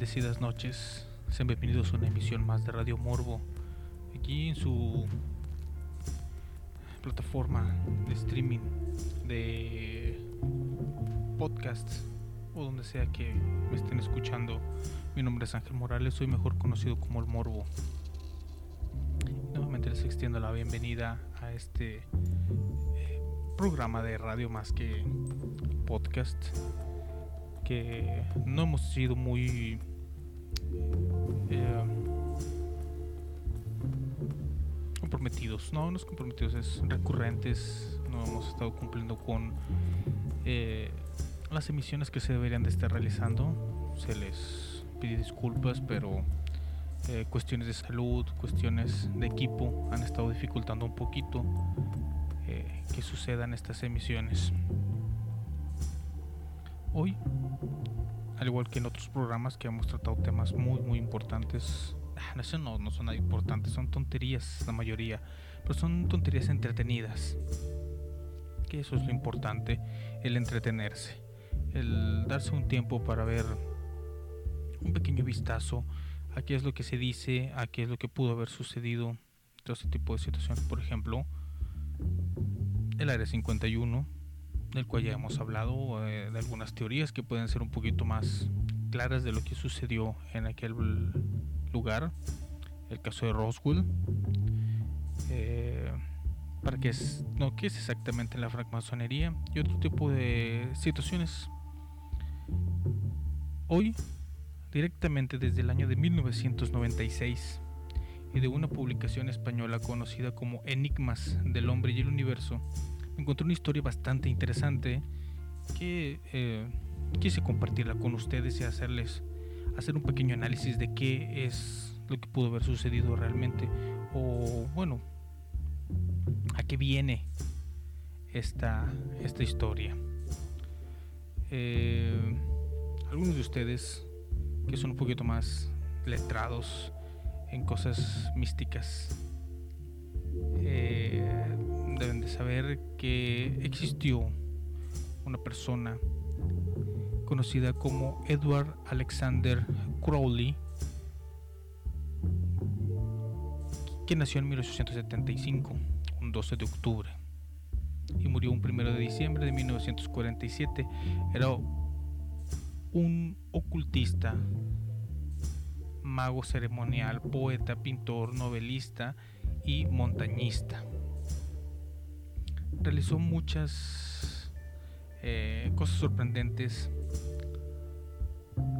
bendecidas noches. Sean bienvenidos a una emisión más de Radio Morbo. Aquí en su plataforma de streaming, de podcast o donde sea que me estén escuchando. Mi nombre es Ángel Morales, soy mejor conocido como el Morbo. Nuevamente les extiendo la bienvenida a este eh, programa de radio más que podcast que no hemos sido muy eh, comprometidos, no, no es comprometidos, es recurrentes, no hemos estado cumpliendo con eh, las emisiones que se deberían de estar realizando, se les pide disculpas, pero eh, cuestiones de salud, cuestiones de equipo han estado dificultando un poquito que sucedan estas emisiones. Hoy al igual que en otros programas que hemos tratado temas muy muy importantes. Ah, no, no, no son nada importantes, son tonterías la mayoría, pero son tonterías entretenidas. Que eso es lo importante, el entretenerse, el darse un tiempo para ver un pequeño vistazo a qué es lo que se dice, a qué es lo que pudo haber sucedido, todo este tipo de situaciones. Por ejemplo, el Área 51 del cual ya hemos hablado, eh, de algunas teorías que pueden ser un poquito más claras de lo que sucedió en aquel lugar, el caso de Roswell, eh, para qué es, no, qué es exactamente la francmasonería y otro tipo de situaciones. Hoy, directamente desde el año de 1996, y de una publicación española conocida como Enigmas del Hombre y el Universo, encontré una historia bastante interesante que eh, quise compartirla con ustedes y hacerles hacer un pequeño análisis de qué es lo que pudo haber sucedido realmente o bueno a qué viene esta, esta historia. Eh, algunos de ustedes que son un poquito más letrados en cosas místicas eh, deben de saber que existió una persona conocida como Edward Alexander Crowley, que nació en 1875, un 12 de octubre, y murió un 1 de diciembre de 1947. Era un ocultista, mago ceremonial, poeta, pintor, novelista y montañista realizó muchas eh, cosas sorprendentes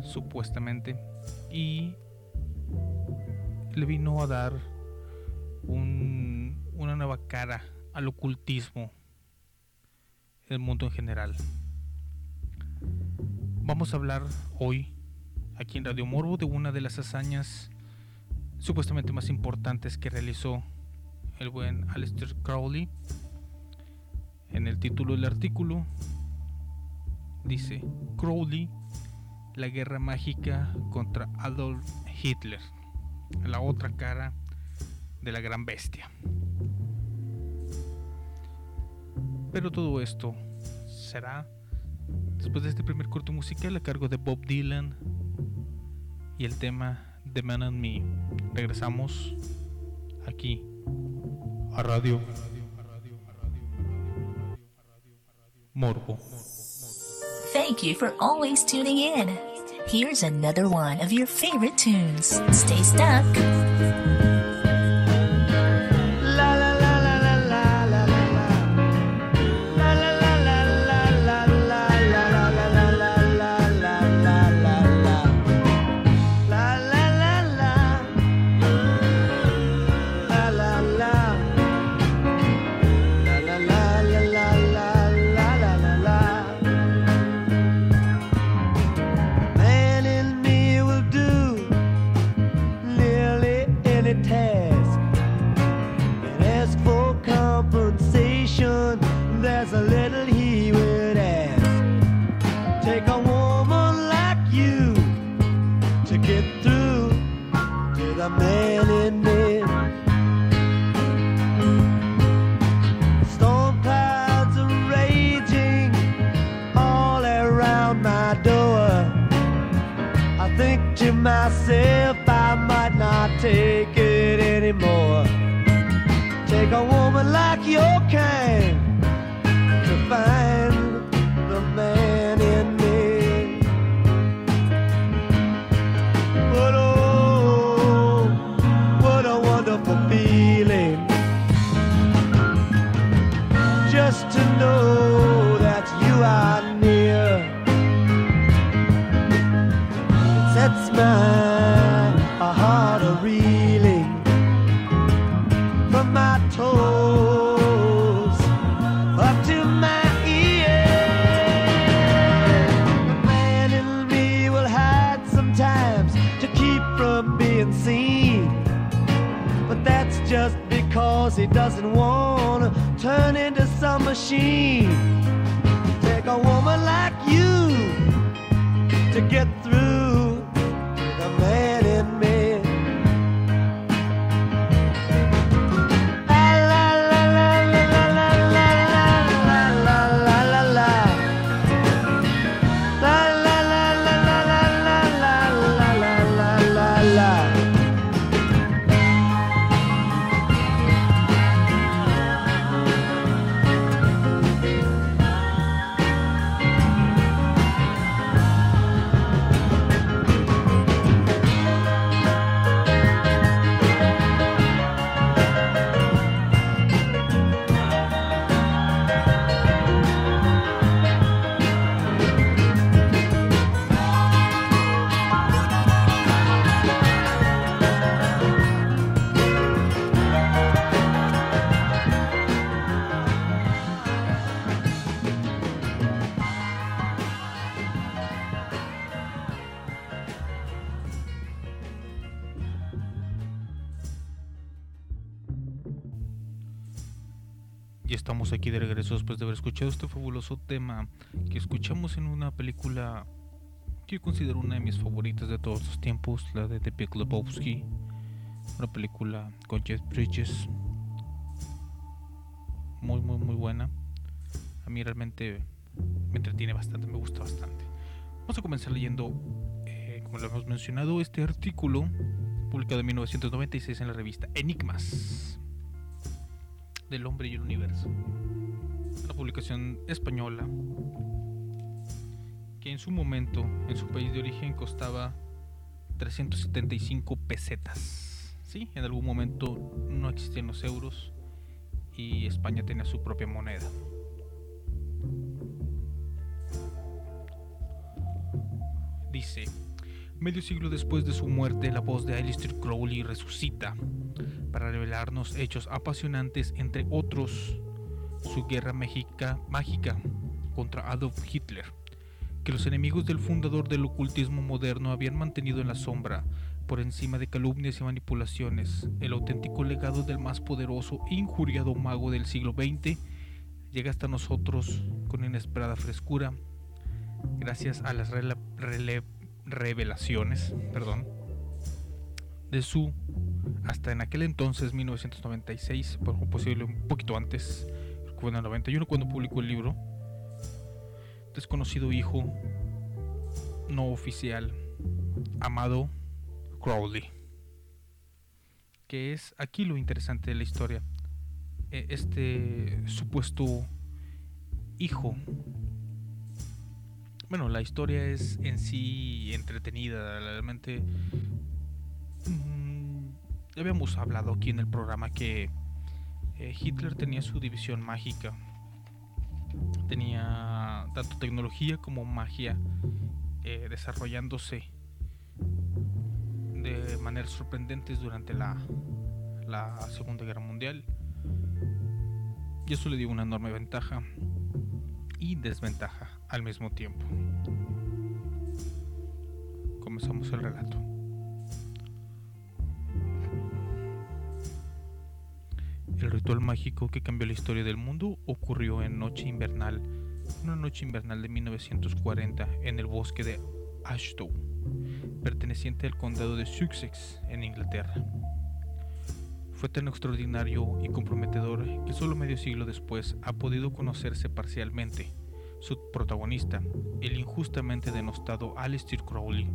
supuestamente y le vino a dar una nueva cara al ocultismo en el mundo en general. Vamos a hablar hoy aquí en Radio Morbo de una de las hazañas supuestamente más importantes que realizó el buen Aleister Crowley en el título del artículo dice Crowley, la guerra mágica contra Adolf Hitler, la otra cara de la gran bestia. Pero todo esto será después de este primer corto musical a cargo de Bob Dylan y el tema The Man and Me. Regresamos aquí a Radio. Morbo. Thank you for always tuning in. Here's another one of your favorite tunes. Stay stuck. Myself I might not take it anymore. Take a woman like your kind machine. Regreso después de haber escuchado este fabuloso tema que escuchamos en una película que yo considero una de mis favoritas de todos los tiempos, la de The Big Lebowski, una película con Jeff Bridges, muy muy muy buena. A mí realmente me entretiene bastante, me gusta bastante. Vamos a comenzar leyendo, eh, como lo hemos mencionado, este artículo publicado en 1996 en la revista Enigmas del hombre y el universo. Una publicación española que en su momento, en su país de origen, costaba 375 pesetas. Sí, en algún momento no existían los euros y España tenía su propia moneda. Dice, medio siglo después de su muerte, la voz de Aleister Crowley resucita para revelarnos hechos apasionantes, entre otros su guerra mágica contra Adolf Hitler, que los enemigos del fundador del ocultismo moderno habían mantenido en la sombra, por encima de calumnias y manipulaciones. El auténtico legado del más poderoso e injuriado mago del siglo XX llega hasta nosotros con inesperada frescura, gracias a las revelaciones, perdón, de su hasta en aquel entonces 1996, por posible un poquito antes, fue en el 91 cuando publicó el libro, desconocido hijo no oficial, amado Crowley, que es aquí lo interesante de la historia, Eh, este supuesto hijo. Bueno, la historia es en sí entretenida, realmente. mm, ya habíamos hablado aquí en el programa que eh, Hitler tenía su división mágica. Tenía tanto tecnología como magia eh, desarrollándose de maneras sorprendentes durante la, la Segunda Guerra Mundial. Y eso le dio una enorme ventaja y desventaja al mismo tiempo. Comenzamos el relato. El ritual mágico que cambió la historia del mundo ocurrió en noche invernal, una noche invernal de 1940 en el bosque de Ashdown, perteneciente al condado de Sussex en Inglaterra. Fue tan extraordinario y comprometedor que solo medio siglo después ha podido conocerse parcialmente. Su protagonista, el injustamente denostado Aleister Crowley,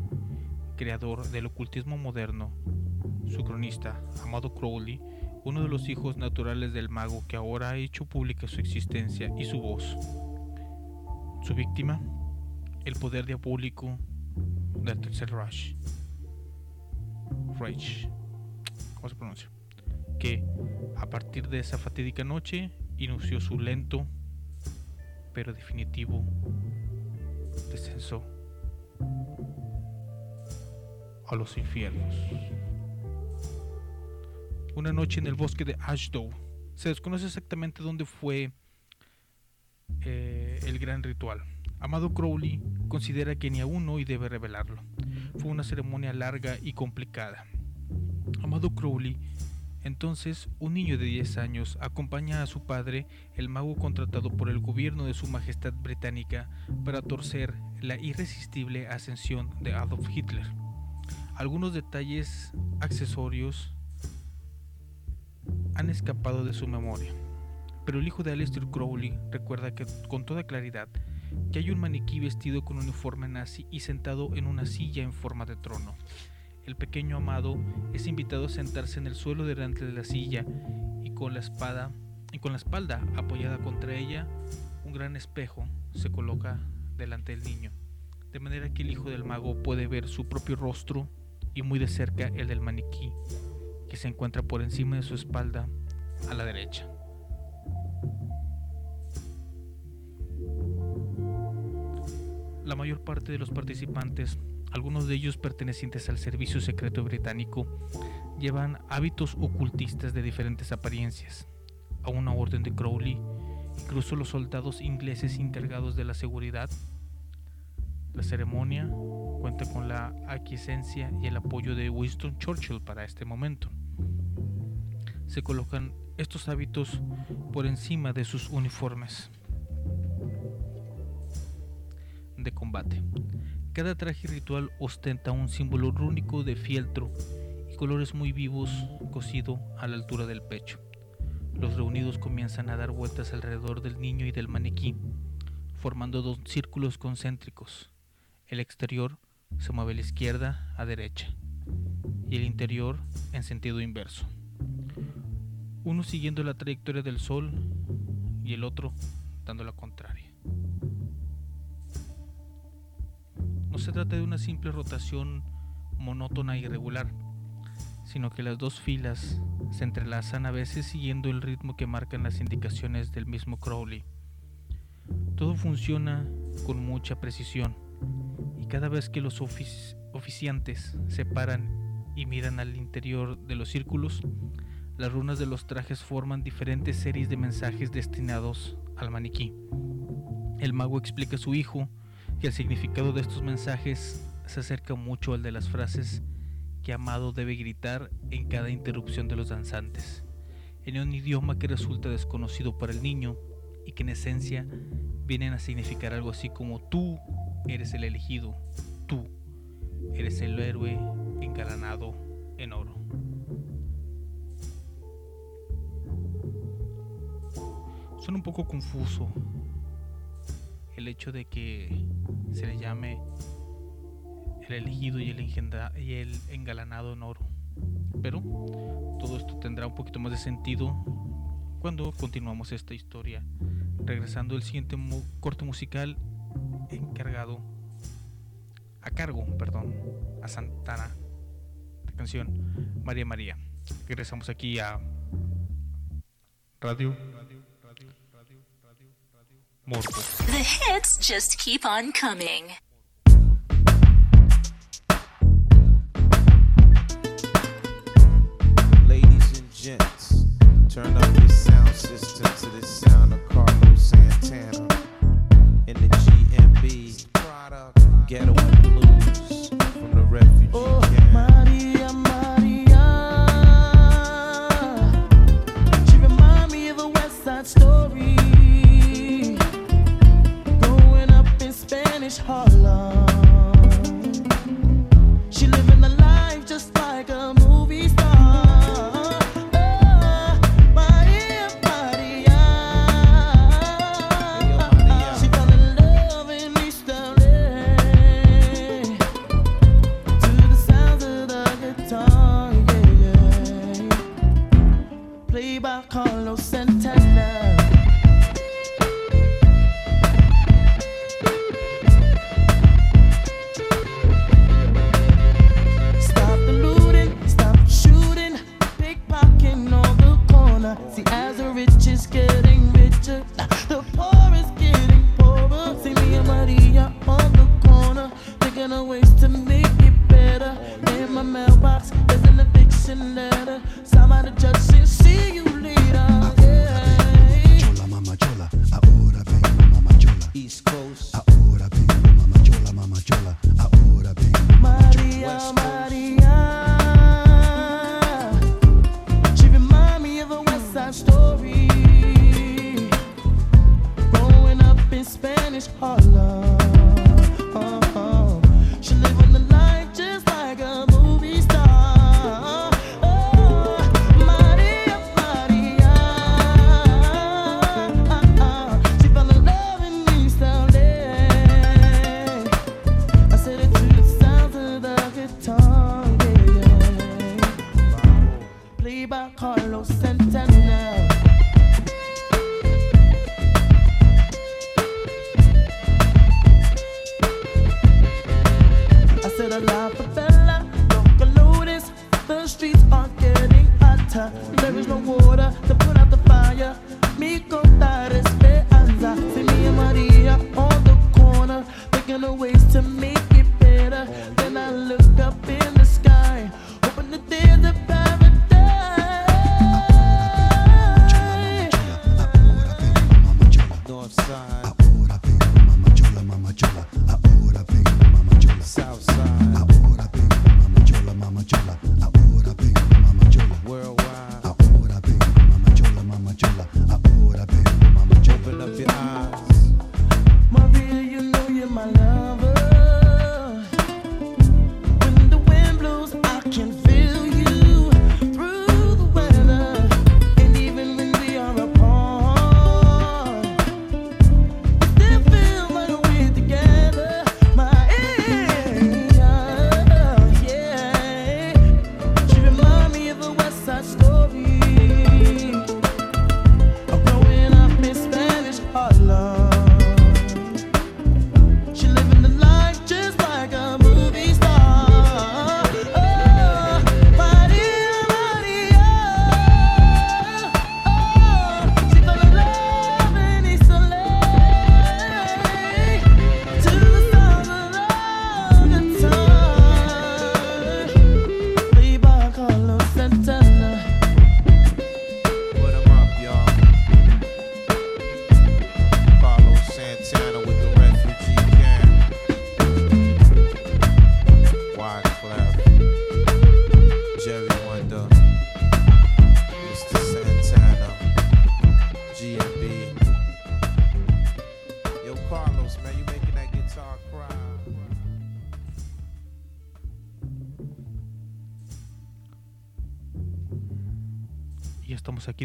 creador del ocultismo moderno, su cronista, Amado Crowley, uno de los hijos naturales del mago que ahora ha hecho pública su existencia y su voz. Su víctima, el poder diabólico del tercer Rush. Rage, ¿cómo se pronuncia? Que a partir de esa fatídica noche inició su lento pero definitivo descenso a los infiernos. Una noche en el bosque de Ashdow. Se desconoce exactamente dónde fue eh, el gran ritual. Amado Crowley considera que ni aún hoy debe revelarlo. Fue una ceremonia larga y complicada. Amado Crowley entonces, un niño de 10 años acompaña a su padre, el mago contratado por el gobierno de su Majestad Británica, para torcer la irresistible ascensión de Adolf Hitler. Algunos detalles accesorios han escapado de su memoria, pero el hijo de Aleister Crowley recuerda con toda claridad que hay un maniquí vestido con uniforme nazi y sentado en una silla en forma de trono. El pequeño amado es invitado a sentarse en el suelo delante de la silla y con la espada y con la espalda apoyada contra ella, un gran espejo se coloca delante del niño, de manera que el hijo del mago puede ver su propio rostro y muy de cerca el del maniquí, que se encuentra por encima de su espalda a la derecha. La mayor parte de los participantes algunos de ellos pertenecientes al servicio secreto británico, llevan hábitos ocultistas de diferentes apariencias. A una orden de Crowley, incluso los soldados ingleses encargados de la seguridad. La ceremonia cuenta con la aquiescencia y el apoyo de Winston Churchill para este momento. Se colocan estos hábitos por encima de sus uniformes de combate. Cada traje ritual ostenta un símbolo rúnico de fieltro y colores muy vivos cosido a la altura del pecho. Los reunidos comienzan a dar vueltas alrededor del niño y del maniquí, formando dos círculos concéntricos. El exterior se mueve a la izquierda a derecha y el interior en sentido inverso. Uno siguiendo la trayectoria del sol y el otro dando la contraria. No se trata de una simple rotación monótona y irregular, sino que las dos filas se entrelazan a veces siguiendo el ritmo que marcan las indicaciones del mismo Crowley. Todo funciona con mucha precisión cada vez que los oficiantes se paran y miran al interior de los círculos, las runas de los trajes forman diferentes series de mensajes destinados al maniquí. El mago explica a su hijo que el significado de estos mensajes se acerca mucho al de las frases que Amado debe gritar en cada interrupción de los danzantes, en un idioma que resulta desconocido para el niño y que en esencia vienen a significar algo así como tú eres el elegido, tú eres el héroe engalanado en oro. Suena un poco confuso el hecho de que se le llame el elegido y el, engalanado en oro. Pero todo esto tendrá un poquito más de sentido cuando continuamos esta historia, regresando el siguiente corte musical encargado a cargo, perdón, a Santana, la canción María María. Regresamos aquí a Radio The hits just keep on coming. Ladies and gents, turn up your sound system to the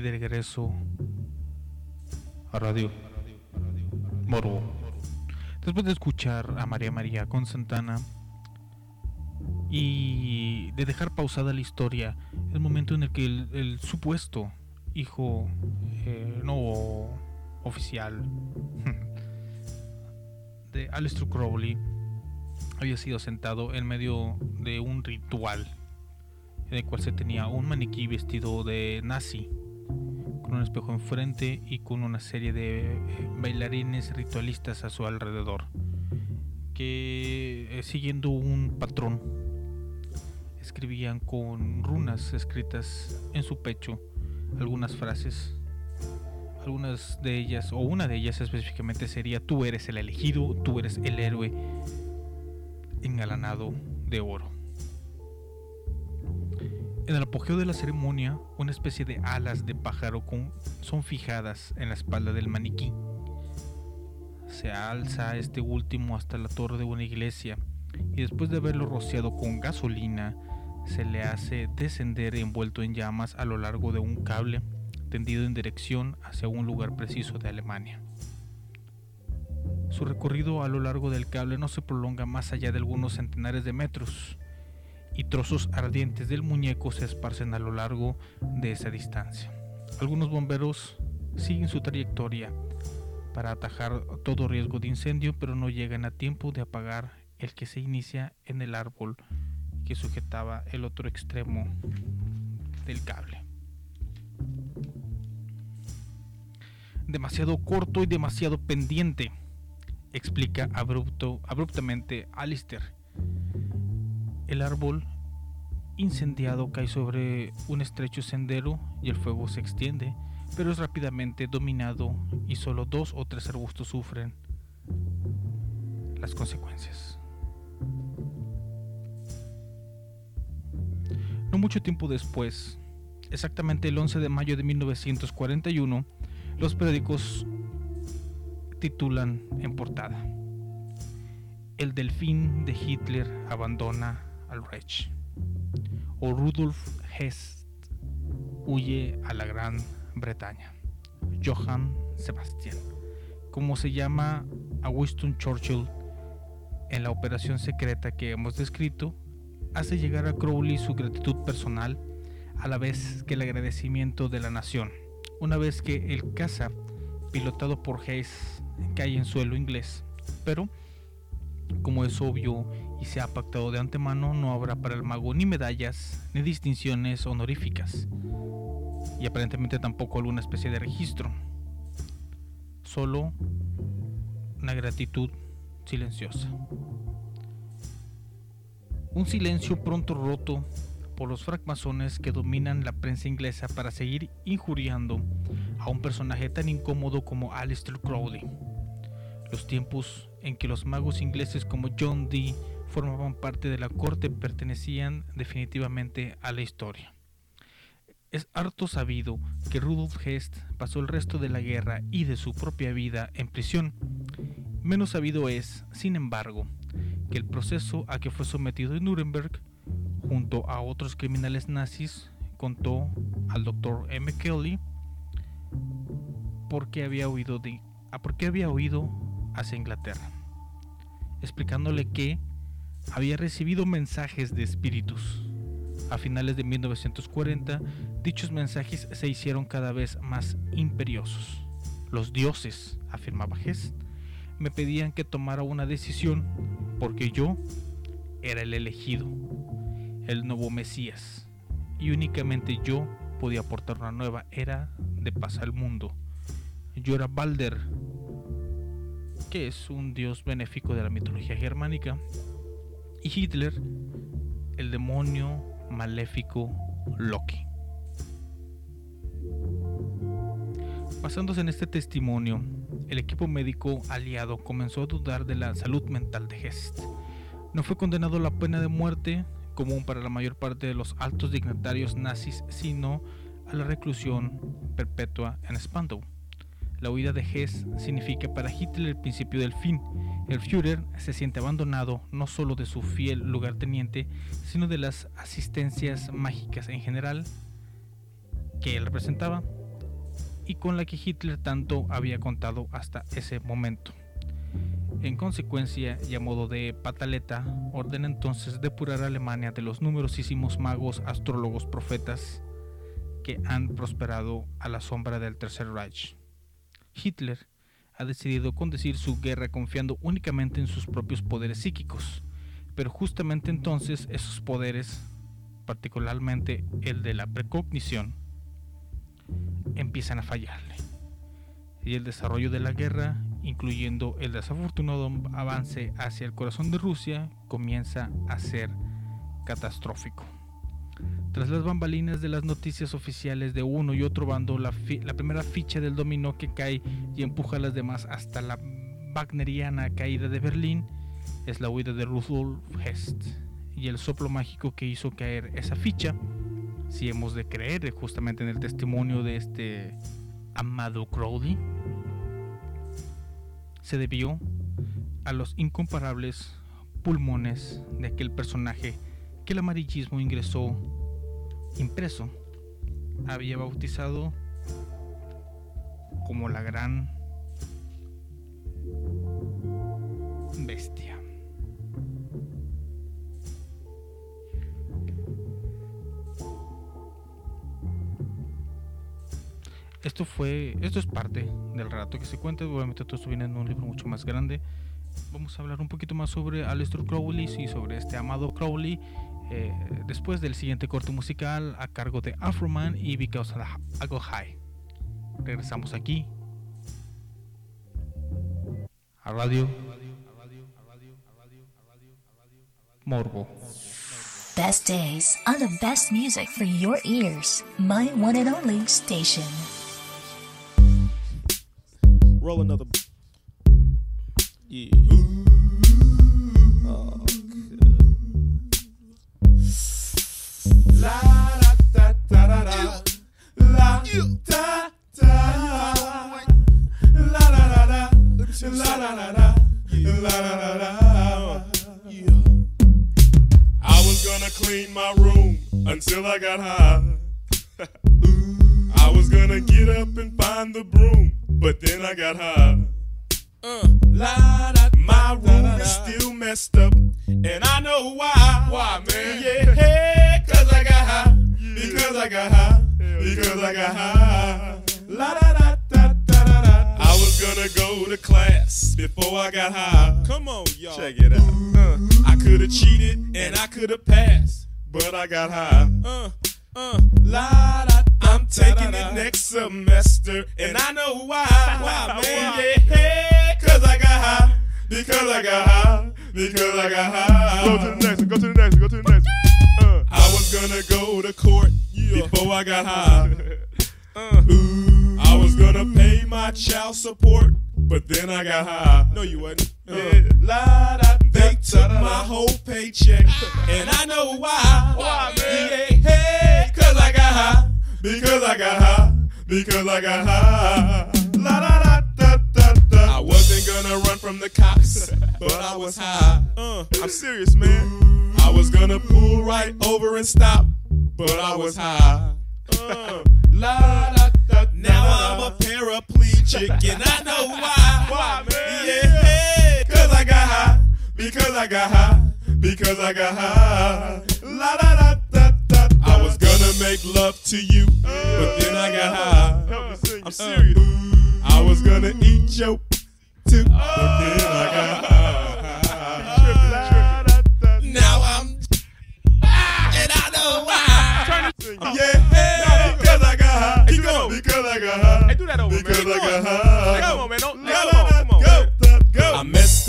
aquí de regreso a Radio Morbo. Después de escuchar a María María con Santana y de dejar pausada la historia, el momento en el que el, el supuesto hijo eh, no oficial de Aleister Crowley había sido sentado en medio de un ritual en el cual se tenía un maniquí vestido de nazi, con un espejo enfrente y con una serie de eh, bailarines ritualistas a su alrededor, que eh, siguiendo un patrón escribían con runas escritas en su pecho algunas frases. Algunas de ellas, o una de ellas específicamente sería, tú eres el elegido, tú eres el héroe engalanado de oro. En el apogeo de la ceremonia, una especie de alas de pájaro son fijadas en la espalda del maniquí. Se alza este último hasta la torre de una iglesia y después de haberlo rociado con gasolina, se le hace descender envuelto en llamas a lo largo de un cable tendido en dirección hacia un lugar preciso de Alemania. Su recorrido a lo largo del cable no se prolonga más allá de algunos centenares de metros y trozos ardientes del muñeco se esparcen a lo largo de esa distancia. Algunos bomberos siguen su trayectoria para atajar todo riesgo de incendio, pero no llegan a tiempo de apagar el que se inicia en el árbol que sujetaba el otro extremo del cable. Demasiado corto y demasiado pendiente, explica abrupto, abruptamente Alistair. El árbol incendiado cae sobre un estrecho sendero y el fuego se extiende, pero es rápidamente dominado y solo dos o tres arbustos sufren las consecuencias. No mucho tiempo después, exactamente el 11 de mayo de 1941, los periódicos titulan en portada El delfín de Hitler abandona al Reich o Rudolf Hess huye a la Gran Bretaña. Johann Sebastian, como se llama a Winston Churchill en la operación secreta que hemos descrito, hace llegar a Crowley su gratitud personal a la vez que el agradecimiento de la nación. Una vez que el caza, pilotado por Hayes, cae en suelo inglés, pero como es obvio y se ha pactado de antemano, no habrá para el mago ni medallas ni distinciones honoríficas, y aparentemente tampoco alguna especie de registro, solo una gratitud silenciosa. Un silencio pronto roto por los francmasones que dominan la prensa inglesa para seguir injuriando a un personaje tan incómodo como Aleister Crowley. Los tiempos en que los magos ingleses como John Dee formaban parte de la corte pertenecían definitivamente a la historia. Es harto sabido que Rudolf Hest pasó el resto de la guerra y de su propia vida en prisión. Menos sabido es, sin embargo, que el proceso a que fue sometido en Nuremberg, junto a otros criminales nazis, contó al doctor M. Kelly por qué había huido de, a por qué había huido hacia Inglaterra, explicándole que había recibido mensajes de espíritus. A finales de 1940, dichos mensajes se hicieron cada vez más imperiosos. Los dioses, afirmaba Hess, me pedían que tomara una decisión porque yo era el elegido, el nuevo Mesías, y únicamente yo podía aportar una nueva era de paz al mundo. Yo era Balder, que es un dios benéfico de la mitología germánica, y Hitler, el demonio maléfico Loki. Basándose en este testimonio, el equipo médico aliado comenzó a dudar de la salud mental de Hest. No fue condenado a la pena de muerte, común para la mayor parte de los altos dignatarios nazis, sino a la reclusión perpetua en Spandau. La huida de Hess significa para Hitler el principio del fin. El Führer se siente abandonado no solo de su fiel lugarteniente, sino de las asistencias mágicas en general que él representaba y con la que Hitler tanto había contado hasta ese momento. En consecuencia, y a modo de pataleta, ordena entonces depurar a Alemania de los numerosísimos magos, astrólogos, profetas que han prosperado a la sombra del Tercer Reich. Hitler ha decidido conducir su guerra confiando únicamente en sus propios poderes psíquicos, pero justamente entonces esos poderes, particularmente el de la precognición, empiezan a fallarle. Y el desarrollo de la guerra, incluyendo el desafortunado avance hacia el corazón de Rusia, comienza a ser catastrófico. Tras las bambalinas de las noticias oficiales de uno y otro bando, la, primera ficha del dominó que cae y empuja a las demás hasta la wagneriana caída de Berlín es la huida de Rudolf Hest y el soplo mágico que hizo caer esa ficha si hemos de creer justamente en el testimonio de este amado Crowley, se debió a los incomparables pulmones de aquel personaje el amarillismo ingresó impreso. Había bautizado como la gran bestia. Esto fue, esto es parte del relato que se cuenta. Obviamente todo esto viene en un libro mucho más grande. Vamos a hablar un poquito más sobre Aleister Crowley y sobre este amado Crowley eh, después del siguiente corte musical a cargo de Afroman y Because I Go High. Regresamos aquí a radio Morbo. Best days on the best music for your ears. My one and only station. Roll another. Yeah. I was gonna clean my room until I got high. I was gonna get up and find the broom, but then I got high. Got high. Because I got high. La da da da da. I was gonna make love to you, but then I got high. I'm serious. I was gonna eat your too, but then I got oh. high. Now I'm, and I know why. Yeah, because I got high. Keep going. Because I got high. Hey, do that over, because I got high. Come on, man. Don't, come on,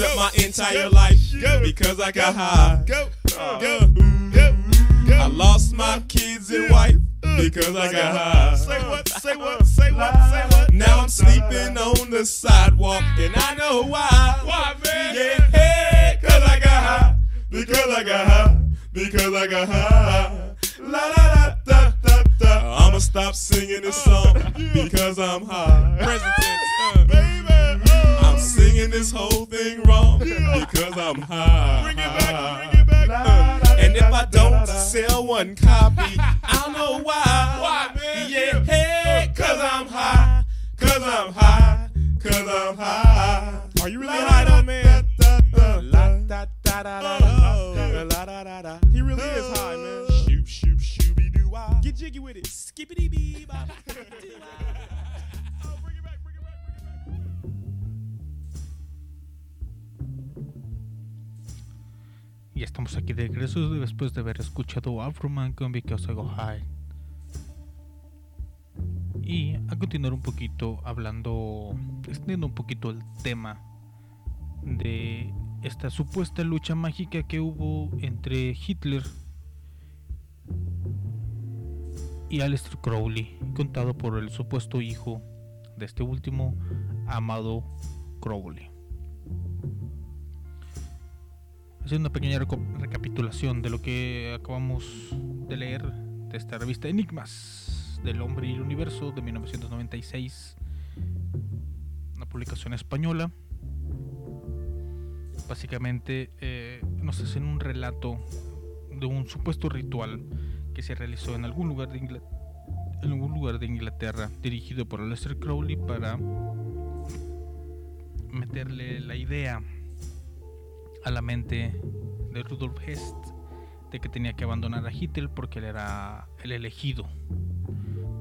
up my entire life because I got high. Go, uh, go, go. I lost my uh, kids and wife uh, because I got high. Say what? Say what? Say what? Say what? Now I'm sleeping on the sidewalk and I know why. Why, man? Yeah, hey, cause I got high. Because I got high. Because I got high. La la la da da da. I'ma stop singing this song because I'm high. Present tense, uh. baby. Singing this whole thing wrong because I'm high. Bring it back, bring it back. Uh, and if I don't sell one copy, I don't know why. Why, man? Yeah, hey, cause I'm high. Cause I'm high. Cause I'm high. Are you really high though, man? La la. He really is high, man. Shoop shoop shooby doo. Get jiggy with it. Skippity bee bop. Ya estamos aquí de regreso después de haber escuchado Afroman con Because I Go High. Y a continuar un poquito hablando, extendiendo un poquito el tema de esta supuesta lucha mágica que hubo entre Hitler y Aleister Crowley, contado por el supuesto hijo de este último, Amado Crowley. Haciendo una pequeña recapitulación de lo que acabamos de leer de esta revista Enigmas del Hombre y el Universo de 1996, una publicación española. Básicamente eh, nos hacen un relato de un supuesto ritual que se realizó en algún lugar de en algún lugar de Inglaterra dirigido por Aleister Crowley para meterle la idea a la mente de Rudolf Hess de que tenía que abandonar a Hitler porque él era el elegido.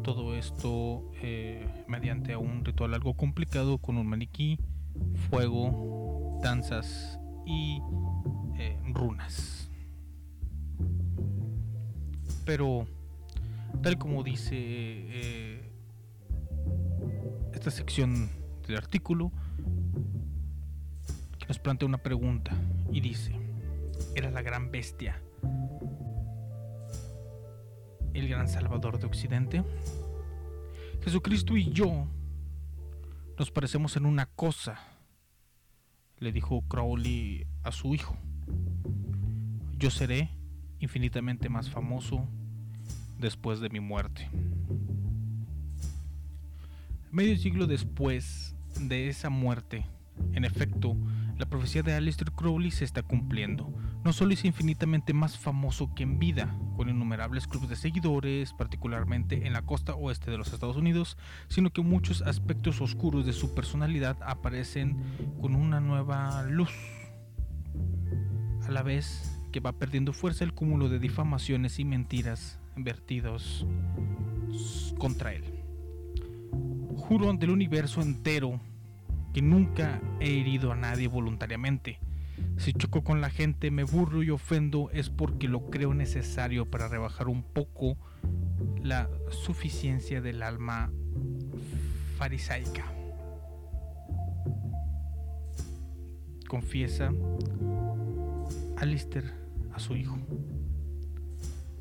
Todo esto eh, mediante un ritual algo complicado con un maniquí, fuego, danzas y eh, runas. Pero, tal como dice eh, esta sección del artículo, nos plantea una pregunta y dice, ¿era la gran bestia el gran salvador de Occidente? Jesucristo y yo nos parecemos en una cosa, le dijo Crowley a su hijo. Yo seré infinitamente más famoso después de mi muerte. Medio siglo después de esa muerte, en efecto, la profecía de Aleister Crowley se está cumpliendo. No solo es infinitamente más famoso que en vida, con innumerables clubes de seguidores, particularmente en la costa oeste de los Estados Unidos, sino que muchos aspectos oscuros de su personalidad aparecen con una nueva luz. A la vez que va perdiendo fuerza el cúmulo de difamaciones y mentiras vertidos contra él. Juro ante el universo entero que nunca he herido a nadie voluntariamente. Si choco con la gente, me burlo y ofendo es porque lo creo necesario para rebajar un poco la suficiencia del alma farisaica. Confiesa Alistair a su hijo.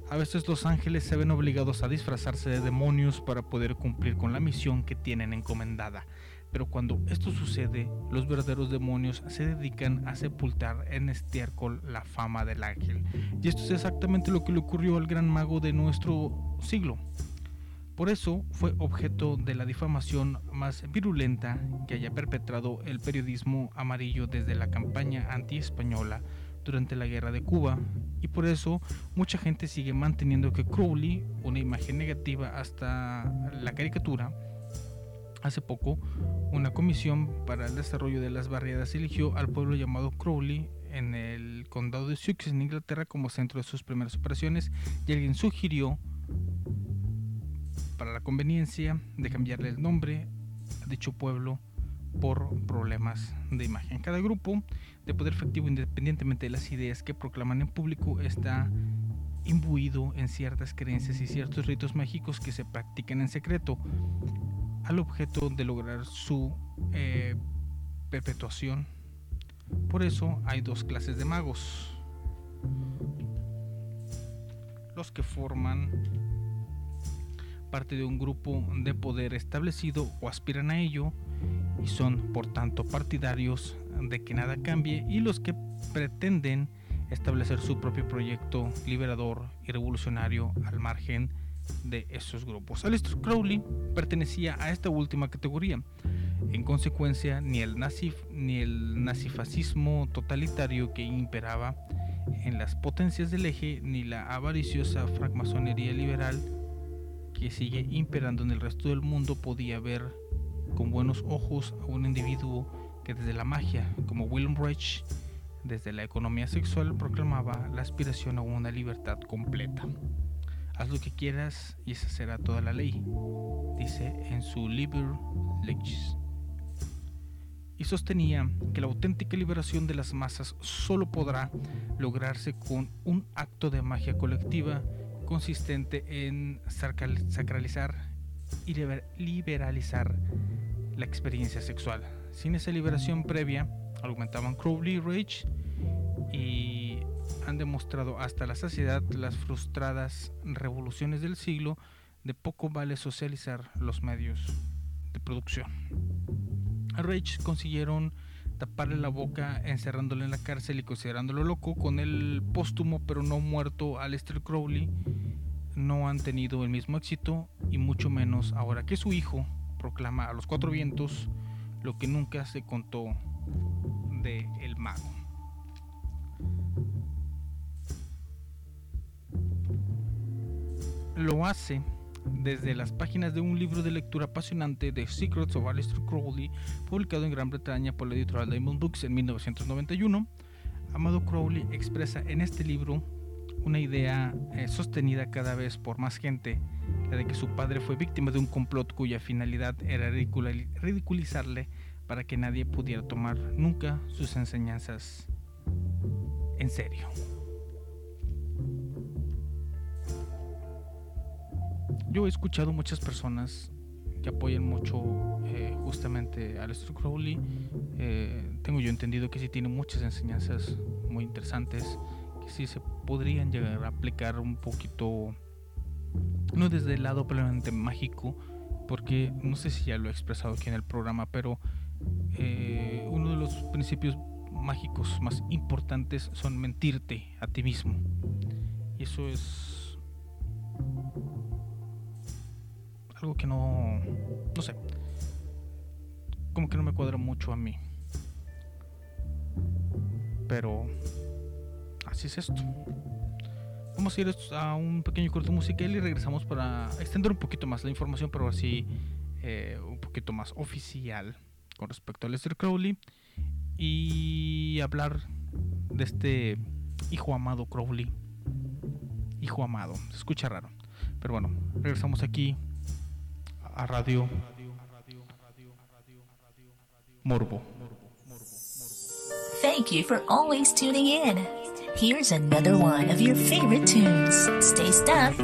A veces los ángeles se ven obligados a disfrazarse de demonios para poder cumplir con la misión que tienen encomendada. Pero cuando esto sucede, los verdaderos demonios se dedican a sepultar en estiércol la fama del ángel. Y esto es exactamente lo que le ocurrió al gran mago de nuestro siglo. Por eso fue objeto de la difamación más virulenta que haya perpetrado el periodismo amarillo desde la campaña anti-española durante la guerra de Cuba y por eso mucha gente sigue manteniendo que Crowley, una imagen negativa hasta la caricatura, hace poco una comisión para el desarrollo de las barriadas eligió al pueblo llamado Crowley en el condado de Sussex en Inglaterra como centro de sus primeras operaciones y alguien sugirió para la conveniencia de cambiarle el nombre a dicho pueblo por problemas de imagen. Cada grupo de poder efectivo, independientemente de las ideas que proclaman en público, está imbuido en ciertas creencias y ciertos ritos mágicos que se practican en secreto, al objeto de lograr su eh, perpetuación. Por eso hay dos clases de magos. Los que forman parte de un grupo de poder establecido o aspiran a ello y son por tanto partidarios de que nada cambie y los que pretenden establecer su propio proyecto liberador y revolucionario al margen de esos grupos. Aleister Crowley pertenecía a esta última categoría. En consecuencia, ni el, nazif, ni el nazifascismo totalitario que imperaba en las potencias del eje, ni la avariciosa francmasonería liberal que sigue imperando en el resto del mundo podía ver con buenos ojos a un individuo que desde la magia, como William Reich, desde la economía sexual proclamaba la aspiración a una libertad completa. Haz lo que quieras y esa será toda la ley, dice en su Liber Lex. Y sostenía que la auténtica liberación de las masas solo podrá lograrse con un acto de magia colectiva consistente en sacralizar y liberalizar la experiencia sexual. Sin esa liberación previa, argumentaban Crowley Rage, y han demostrado hasta la saciedad las frustradas revoluciones del siglo de poco vale socializar los medios de producción. A Rage consiguieron taparle la boca encerrándole en la cárcel y considerándolo loco, con el póstumo pero no muerto Aleister Crowley, no han tenido el mismo éxito y mucho menos ahora que su hijo proclama a los cuatro vientos lo que nunca se contó de el mago. Lo hace desde las páginas de un libro de lectura apasionante de Secrets of Aleister Crowley, publicado en Gran Bretaña por la editorial Diamond Books en 1991. Amado Crowley expresa en este libro una idea eh, sostenida cada vez por más gente, la de que su padre fue víctima de un complot cuya finalidad era ridiculizarle para que nadie pudiera tomar nunca sus enseñanzas en serio. Yo he escuchado muchas personas que apoyan mucho eh, justamente a Aleister Crowley. Eh, tengo yo entendido que sí tiene muchas enseñanzas muy interesantes, que sí se podrían llegar a aplicar un poquito, no desde el lado plenamente mágico, porque no sé si ya lo he expresado aquí en el programa, pero eh, uno de los principios mágicos más importantes son mentirte a ti mismo. Y eso es algo que no, no sé, como que no me cuadra mucho a mí. Pero así es esto. Vamos a ir a un pequeño corto musical y regresamos para extender un poquito más la información, pero así eh, un poquito más oficial con respecto a Lester Crowley y hablar de este hijo amado Crowley. Hijo amado, se escucha raro. Pero bueno, regresamos aquí a Radio Morbo. Thank you for always tuning in. Here's another one of your favorite tunes. Stay stuck.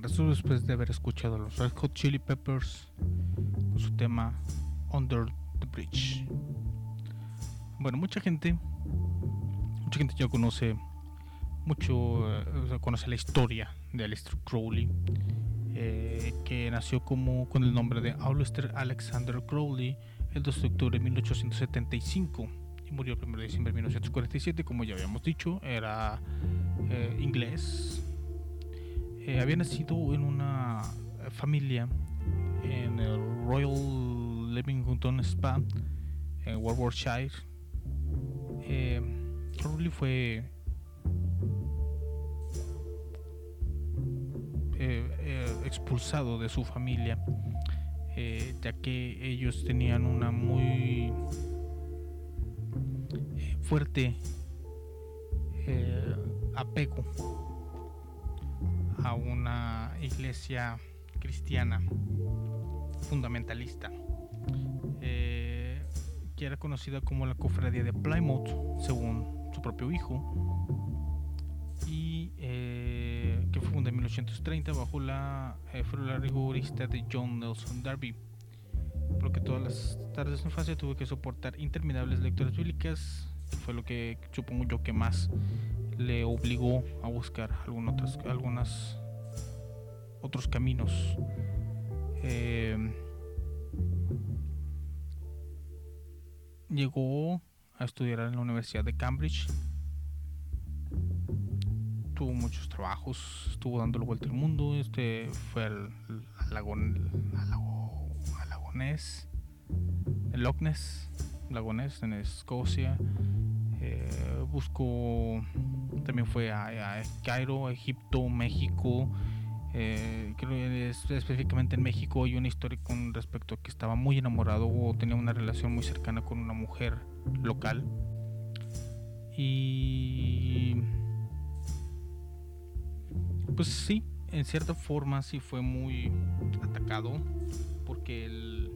Regreso después de haber escuchado los Red Hot Chili Peppers con su tema Under the Bridge. Bueno, mucha gente, mucha gente ya conoce mucho, eh, conoce la historia de Aleister Crowley, eh, que nació como con el nombre de Aleister Alexander Crowley el 2 de octubre de 1875 y murió el 1 de diciembre de 1947, como ya habíamos dicho, era eh, inglés. Eh, había nacido en una familia en el Royal Leamington Spa en Warwickshire. Eh, fue eh, eh, expulsado de su familia eh, ya que ellos tenían una muy eh, fuerte eh, apego a una iglesia cristiana fundamentalista. Eh, que era conocida como la cofradía de Plymouth según su propio hijo. Y eh, que fue fundada en 1830 bajo la eh, fue la rigorista de John Nelson Darby. Porque todas las tardes de infancia tuvo que soportar interminables lecturas bíblicas que fue lo que supongo yo que más le obligó a buscar algunas otras, algunas otros caminos. Eh, llegó a estudiar en la Universidad de Cambridge. Tuvo muchos trabajos, estuvo dando vuelta al mundo, este fue al, al lago, al lago, al el Loch Ness, lago Ness en Escocia, eh, buscó, también fue a, Cairo, Egipto, México, eh, creo específicamente en México hay una historia con respecto a que estaba muy enamorado o tenía una relación muy cercana con una mujer local y pues sí, en cierta forma sí fue muy atacado porque él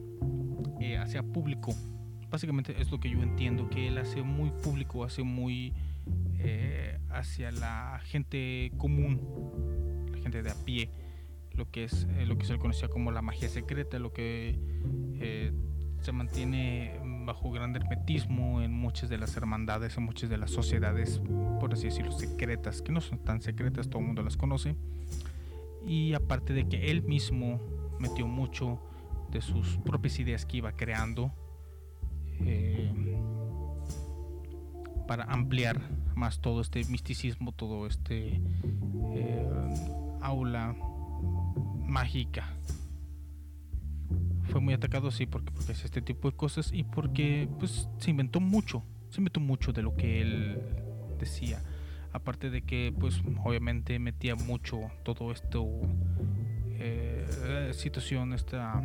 eh, hacía público. Básicamente es lo que yo entiendo, que él hace muy público, hace muy eh, hacia la gente común, la gente de a pie, lo que es eh, lo que se le conocía como la magia secreta, lo que eh, se mantiene bajo gran hermetismo en muchas de las hermandades, en muchas de las sociedades, por así decirlo, secretas, que no son tan secretas, todo el mundo las conoce. Y aparte de que él mismo metió mucho de sus propias ideas que iba creando eh, para ampliar más todo este misticismo, todo este eh, aula mágica. Fue muy atacado sí porque porque hace este tipo de cosas y porque pues se inventó mucho se inventó mucho de lo que él decía. Aparte de que pues obviamente metía mucho todo esto eh, situación esta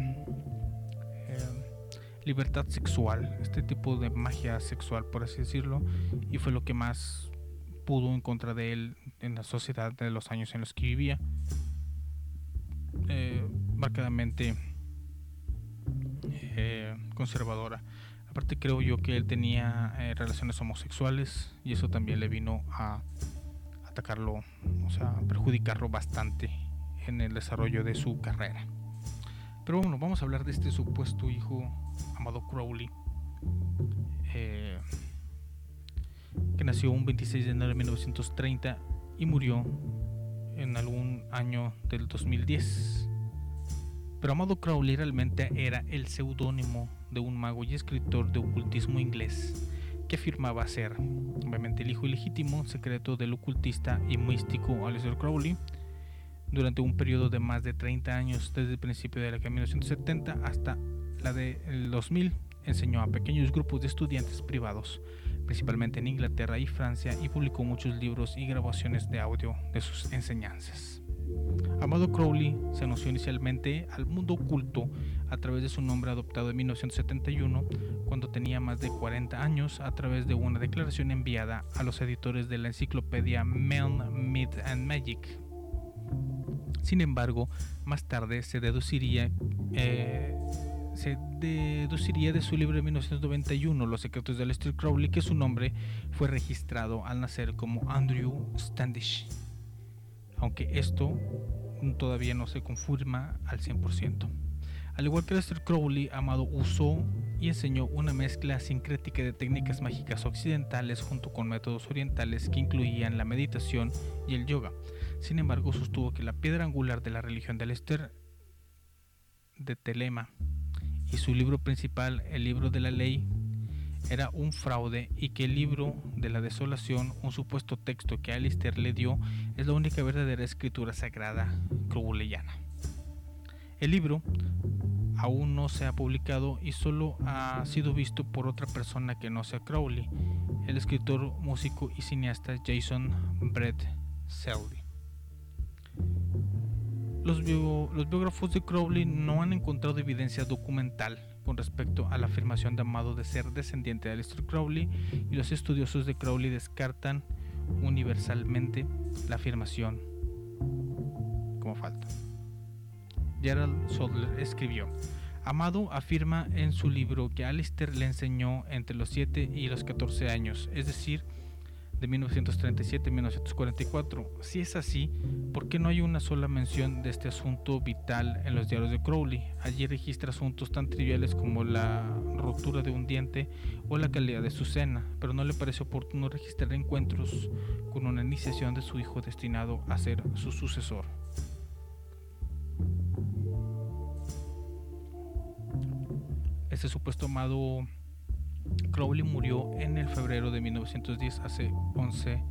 libertad sexual este tipo de magia sexual por así decirlo y fue lo que más pudo en contra de él en la sociedad de los años en los que vivía eh, marcadamente eh, conservadora. Aparte creo yo que él tenía eh, relaciones homosexuales y eso también le vino a atacarlo, o sea, perjudicarlo bastante en el desarrollo de su carrera. Pero bueno, vamos a hablar de este supuesto hijo amado Crowley, eh, que nació un 26 de enero de 1930 y murió en algún año del 2010. Pero Amado Crowley realmente era el seudónimo de un mago y escritor de ocultismo inglés que afirmaba ser, obviamente, el hijo ilegítimo secreto del ocultista y místico Aleister Crowley durante un periodo de más de 30 años, desde el principio de la década de 1970 hasta la del 2000. Enseñó a pequeños grupos de estudiantes privados, principalmente en Inglaterra y Francia, y publicó muchos libros y grabaciones de audio de sus enseñanzas. Amado Crowley se anunció inicialmente al mundo oculto a través de su nombre adoptado en 1971, cuando tenía más de 40 años, a través de una declaración enviada a los editores de la enciclopedia Men, Myth and Magic. Sin embargo, más tarde se deduciría, eh, se deduciría de su libro de 1991, Los secretos de Aleister Crowley, que su nombre fue registrado al nacer como Andrew Standish aunque esto todavía no se confirma al 100%. Al igual que Lester Crowley, Amado usó y enseñó una mezcla sincrética de técnicas mágicas occidentales junto con métodos orientales que incluían la meditación y el yoga. Sin embargo, sostuvo que la piedra angular de la religión de Lester de Telema y su libro principal, el libro de la ley, era un fraude y que el libro de la desolación, un supuesto texto que Alistair le dio, es la única verdadera escritura sagrada crowleyana. El libro aún no se ha publicado y solo ha sido visto por otra persona que no sea Crowley, el escritor, músico y cineasta Jason Brett Selby. Los, biógrafos de Crowley no han encontrado evidencia documental con respecto a la afirmación de Amado de ser descendiente de Aleister Crowley y los estudiosos de Crowley descartan universalmente la afirmación como falta. Gerald Sodler escribió, Amado afirma en su libro que Alistair le enseñó entre los 7 y los 14 años, es decir, de 1937 a 1944. Si es así, ¿por qué no hay una sola mención de este asunto vital en los diarios de Crowley? Allí registra asuntos tan triviales como la rotura de un diente o la calidad de su cena, pero no le parece oportuno registrar encuentros con una iniciación de su hijo destinado a ser su sucesor. Este supuesto amado Crowley murió en el febrero de 1910, hace 11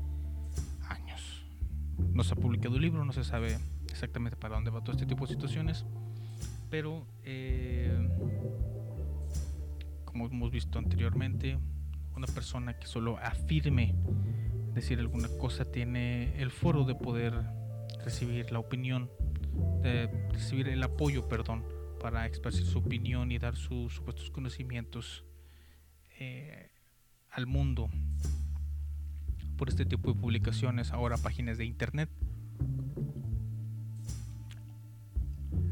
años. No se ha publicado el libro, no se sabe exactamente para dónde va todo este tipo de situaciones, pero eh, como hemos visto anteriormente, una persona que solo afirme decir alguna cosa tiene el foro de poder recibir la opinión, de recibir el apoyo, perdón, para expresar su opinión y dar sus supuestos conocimientos eh, al mundo por este tipo de publicaciones, ahora páginas de internet.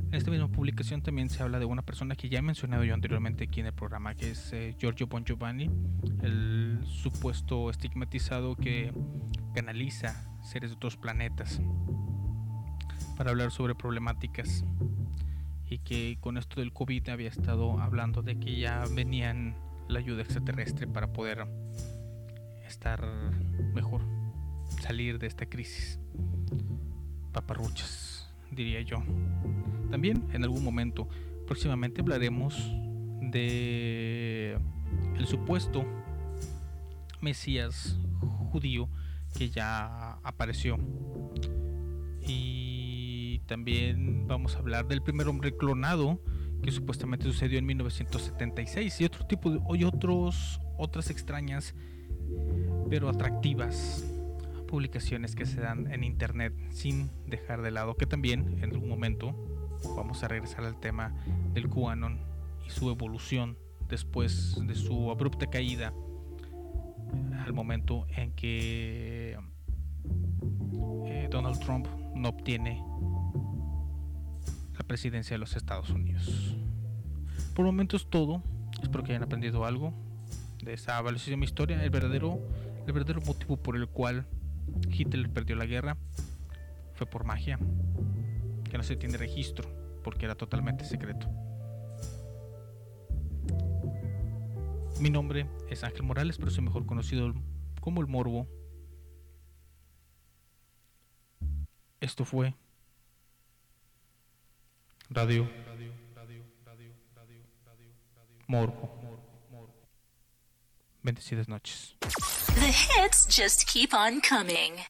En esta misma publicación también se habla de una persona que ya he mencionado yo anteriormente aquí en el programa, que es eh, Giorgio Bon Giovanni, el supuesto estigmatizado que canaliza seres de otros planetas para hablar sobre problemáticas y que con esto del COVID había estado hablando de que ya venían la ayuda extraterrestre para poder estar mejor, salir de esta crisis. Paparruchas, diría yo. También en algún momento, próximamente hablaremos de el supuesto Mesías judío que ya apareció y también vamos a hablar del primer hombre clonado que supuestamente sucedió en 1976 y otro tipo de otros otras extrañas pero atractivas publicaciones que se dan en internet sin dejar de lado que también en algún momento vamos a regresar al tema del QAnon y su evolución después de su abrupta caída al momento en que eh, Donald Trump no obtiene presidencia de los Estados Unidos. Por el momento es todo. Espero que hayan aprendido algo de esa evaluación de mi historia. El verdadero, el verdadero motivo por el cual Hitler perdió la guerra fue por magia, que no se tiene registro porque era totalmente secreto. Mi nombre es Ángel Morales, pero soy mejor conocido como el Morbo. Esto fue Radio Morbo. Bendecidas noches. The hits just keep on coming.